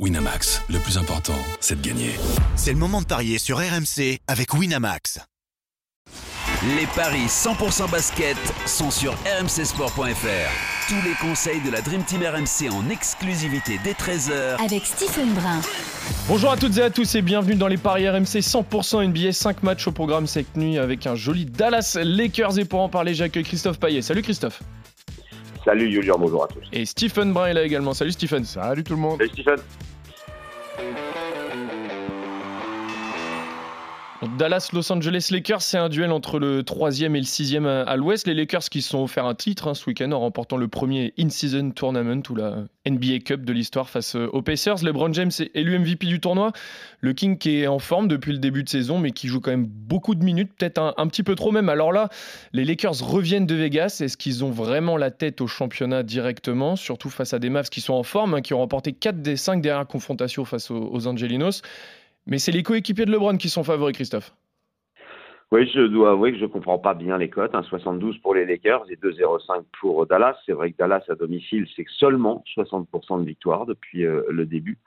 Winamax, le plus important, c'est de gagner. C'est le moment de parier sur RMC avec Winamax. Les paris 100% basket sont sur rmcsport.fr. Tous les conseils de la Dream Team RMC en exclusivité dès 13h avec Stephen Brun. Bonjour à toutes et à tous et bienvenue dans les paris RMC 100% NBA. 5 matchs au programme cette nuit avec un joli Dallas Lakers. Et pour en parler, j'accueille Christophe Payet. Salut Christophe. Salut Julien, bonjour à tous. Et Stephen Brun est là également. Salut Stephen. Salut tout le monde. Salut Stephen. Dallas-Los Angeles Lakers, c'est un duel entre le 3e et le 6e à l'ouest. Les Lakers qui se sont offert un titre hein, ce week-end en remportant le premier In-Season Tournament ou la NBA Cup de l'histoire face aux Pacers. LeBron James est élu MVP du tournoi. Le King qui est en forme depuis le début de saison mais qui joue quand même beaucoup de minutes, peut-être un, petit peu trop même. Alors là, les Lakers reviennent de Vegas. Est-ce qu'ils ont vraiment la tête au championnat directement, surtout face à des Mavs qui sont en forme, hein, qui ont remporté 4 des 5 dernières confrontations face aux, aux Angelinos mais c'est les coéquipiers de LeBron qui sont favoris, Christophe. Oui, je dois avouer que je ne comprends pas bien les cotes. 72 pour les Lakers et 2,05 pour Dallas. C'est vrai que Dallas à domicile, c'est seulement 60% de victoire depuis euh, le début.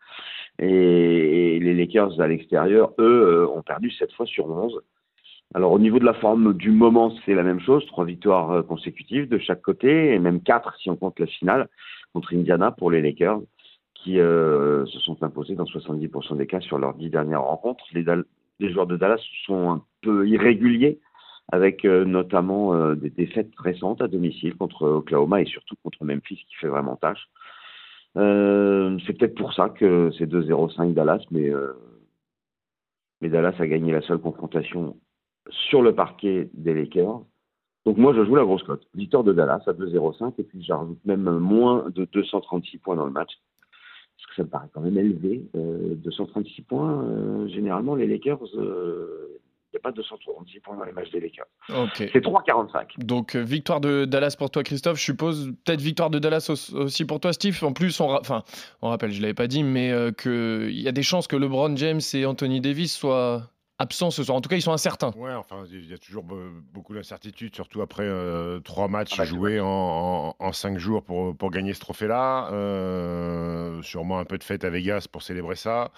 Et, les Lakers à l'extérieur, eux, euh, ont perdu 7 fois sur 11. Alors au niveau de la forme du moment, c'est la même chose. Trois victoires euh, consécutives de chaque côté, et même quatre si on compte la finale contre Indiana pour les Lakers euh, se sont imposés dans 70% des cas sur leurs dix dernières rencontres. Les, joueurs de Dallas sont un peu irréguliers, avec euh, notamment euh, des défaites récentes à domicile contre Oklahoma et surtout contre Memphis, qui fait vraiment tâche. c'est peut-être pour ça que c'est 2-0-5 Dallas, mais, Dallas a gagné la seule confrontation sur le parquet des Lakers. Donc moi, je joue la grosse cote. Victoire de Dallas à 2-0-5 et puis j'ajoute même moins de 236 points dans le match ça me paraît quand même élevé. Euh, 236 points, euh, généralement, les Lakers, il euh, n'y a pas 236 points dans les matchs des Lakers. Okay. C'est 3,45. Donc, euh, victoire de Dallas pour toi, Christophe. Je suppose peut-être victoire de Dallas aussi pour toi, Steve. En plus, on, enfin, on rappelle, je ne l'avais pas dit, mais qu'il y a des chances que LeBron James et Anthony Davis soient absents ce soir. En tout cas, ils sont incertains. Ouais, enfin, il y a toujours beaucoup d'incertitudes, surtout après euh, trois matchs ah bah, joués en, cinq jours pour, pour gagner ce trophée-là. Euh, sûrement un peu de fête à Vegas pour célébrer ça.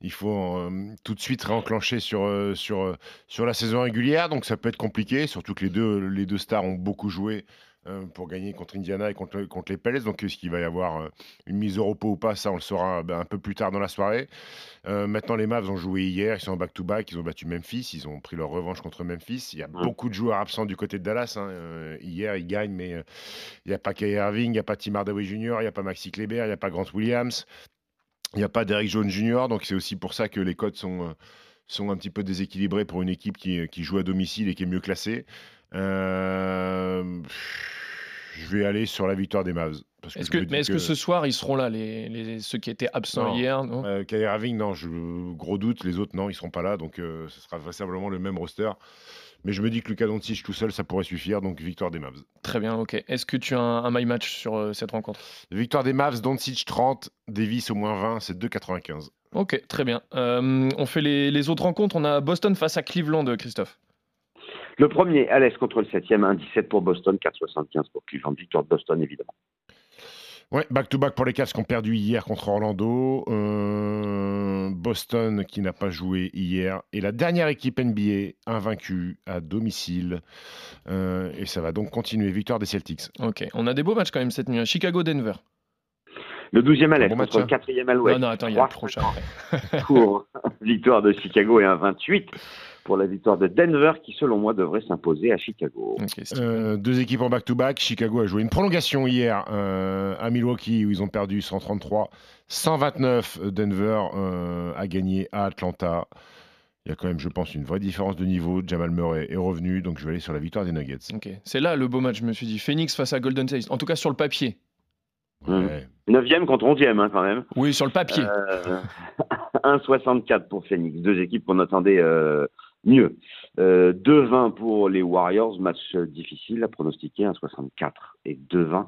Il faut euh, tout de suite réenclencher sur, sur, sur la saison régulière, donc ça peut être compliqué, surtout que les deux, les deux stars ont beaucoup joué pour gagner contre Indiana et contre, contre les Pels. Donc, est-ce qu'il va y avoir une mise au repos ou pas? Ça, on le saura ben, un peu plus tard dans la soirée. Euh, maintenant, les Mavs ont joué hier. Ils sont en back-to-back. Ils ont battu Memphis. Ils ont pris leur revanche contre Memphis. Il y a beaucoup de joueurs absents du côté de Dallas. Hein. hier, ils gagnent, mais il n'y a pas Kyrie Irving, il n'y a pas Tim Hardaway Jr., il n'y a pas Maxi Kleber, il n'y a pas Grant Williams, il n'y a pas Derrick Jones Jr. Donc, c'est aussi pour ça que les codes sont sont un petit peu déséquilibrés pour une équipe qui, qui, joue à domicile et qui est mieux classée. Euh, je vais aller sur la victoire des Mavs. Est-ce que, mais est-ce que... ce soir, ils seront là, les, ceux qui étaient absents hier non? Euh, Kyrie Irving, non, je, gros doute. Les autres, non, ils seront pas là. Donc, euh, ce sera vraisemblablement le même roster. Mais je me dis que Lucas Doncic tout seul, ça pourrait suffire. Donc, victoire des Mavs. Très bien, ok. Est-ce que tu as un, my match sur euh, cette rencontre? Victoire des Mavs, Doncic 30, Davis au moins 20, c'est 2,95. Ok, très bien. Euh, on fait les, les autres rencontres. On a Boston face à Cleveland, Christophe. Le premier à l'Est contre le 7e, 1,17 pour Boston, 4,75 pour Cleveland. Victoire de Boston, évidemment. Ouais, back-to-back pour les Cavs qui ont perdu hier contre Orlando. Euh, Boston qui n'a pas joué hier. Et la dernière équipe NBA invaincue à domicile. Euh, et ça va donc continuer. Victoire des Celtics. Ok, on a des beaux matchs quand même cette nuit. Chicago-Denver. Le 12e à l'Est contre le 4e à l'Ouest. Non, non, attends, il y a le prochain. pour victoire de Chicago et un 28 pour la victoire de Denver qui, selon moi, devrait s'imposer à Chicago. Euh, deux équipes en back-to-back. Chicago a joué une prolongation hier euh, à Milwaukee où ils ont perdu 133. 129, Denver euh, a gagné à Atlanta. Il y a quand même, je pense, une vraie différence de niveau. Jamal Murray est revenu, donc je vais aller sur la victoire des Nuggets. C'est là le beau match, je me suis dit. Phoenix face à Golden State. En tout cas, sur le papier. 9e contre 11e, hein, quand même. Oui, sur le papier. 1,64 pour Phoenix. Deux équipes qu'on attendait mieux. Euh, 2-20 pour les Warriors, match difficile à pronostiquer, 1-64 et 2-20.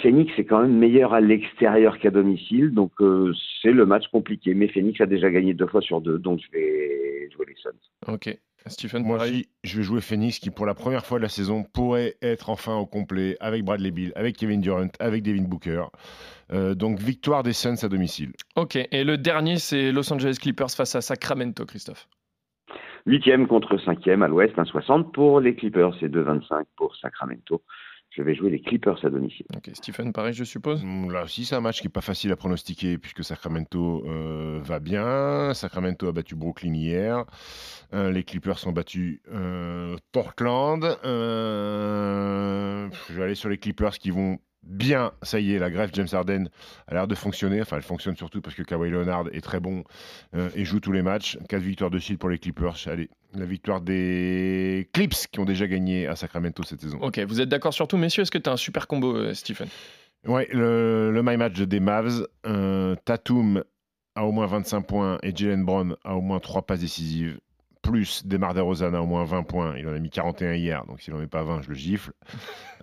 Phoenix est quand même meilleur à l'extérieur qu'à domicile, donc euh, c'est le match compliqué. Mais Phoenix a déjà gagné deux fois sur deux, donc je vais jouer les Suns. Ok. Stephen Moi, je vais jouer Phoenix qui, pour la première fois de la saison, pourrait être enfin au complet avec Bradley Bill, avec Kevin Durant, avec Devin Booker. Euh, donc, victoire des Suns à domicile. Ok, et le dernier, c'est Los Angeles Clippers face à Sacramento, Christophe. Huitième contre cinquième à l'ouest, 1,60 pour les Clippers et 2,25 pour Sacramento. Je vais jouer les Clippers à domicile. Ok, Stephen, pareil, je suppose. Mm, Là aussi, c'est un match qui n'est pas facile à pronostiquer puisque Sacramento euh, va bien. Sacramento a battu Brooklyn hier. Euh, les Clippers ont battu euh, Portland. Euh, je vais aller sur les Clippers qui vont bien. Ça y est, la greffe James Harden a l'air de fonctionner. Enfin, elle fonctionne surtout parce que Kawhi Leonard est très bon euh, et joue tous les matchs. 4 victoires de suite pour les Clippers. Allez, la victoire des Clips qui ont déjà gagné à Sacramento cette saison. Ok, vous êtes d'accord sur tout, messieurs? Est-ce que tu as un super combo, euh, Stephen? Ouais, le, le my match des Mavs, euh, Tatum a au moins 25 points et Jalen Brown a au moins 3 passes décisives, plus Demar DeRozan a au moins 20 points. Il en a mis 41 hier, donc s'il n'en met pas 20, je le gifle.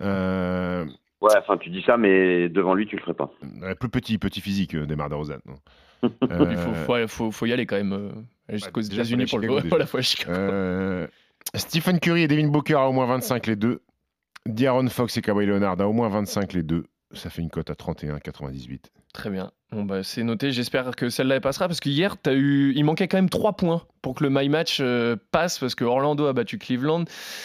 Euh, Ouais, enfin, tu dis ça, mais devant lui, tu le ferais pas. euh, plus petit, petit physique, euh, Demar DeRozan. non. Il Euh, faut, faut, faut- faut y aller quand même euh, jusqu'aux Bah, déjà, États-Unis pour aller le Chicago, pour la fois à Chicago. euh, Stephen Curry et Devin Booker a au moins 25 les deux. D'Aaron Fox et Kawhi Leonard a au moins 25 les deux. Ça fait une cote à 31,98. Très bien. Bon, bah, c'est noté. J'espère que celle-là elle passera parce qu'hier, as eu... il manquait quand même 3 points pour que le My Match euh, passe parce que Orlando a battu Cleveland.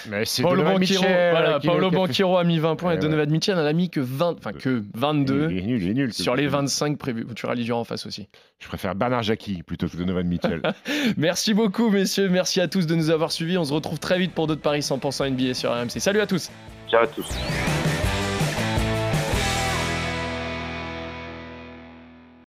Mais c'est Paolo Banquero, voilà, Paolo Banquero a mis 20 points et Donovan Mitchell n'en a mis que 20, enfin que 22 Il est nul, il est nul. sur les 25 prévus. Tu rallies en face aussi. Je préfère Bernard Jackie plutôt que Donovan Mitchell. Merci beaucoup, messieurs. Merci à tous de nous avoir suivis. On se retrouve très vite pour d'autres paris 100% NBA sur RMC. Salut à tous. Ciao à tous.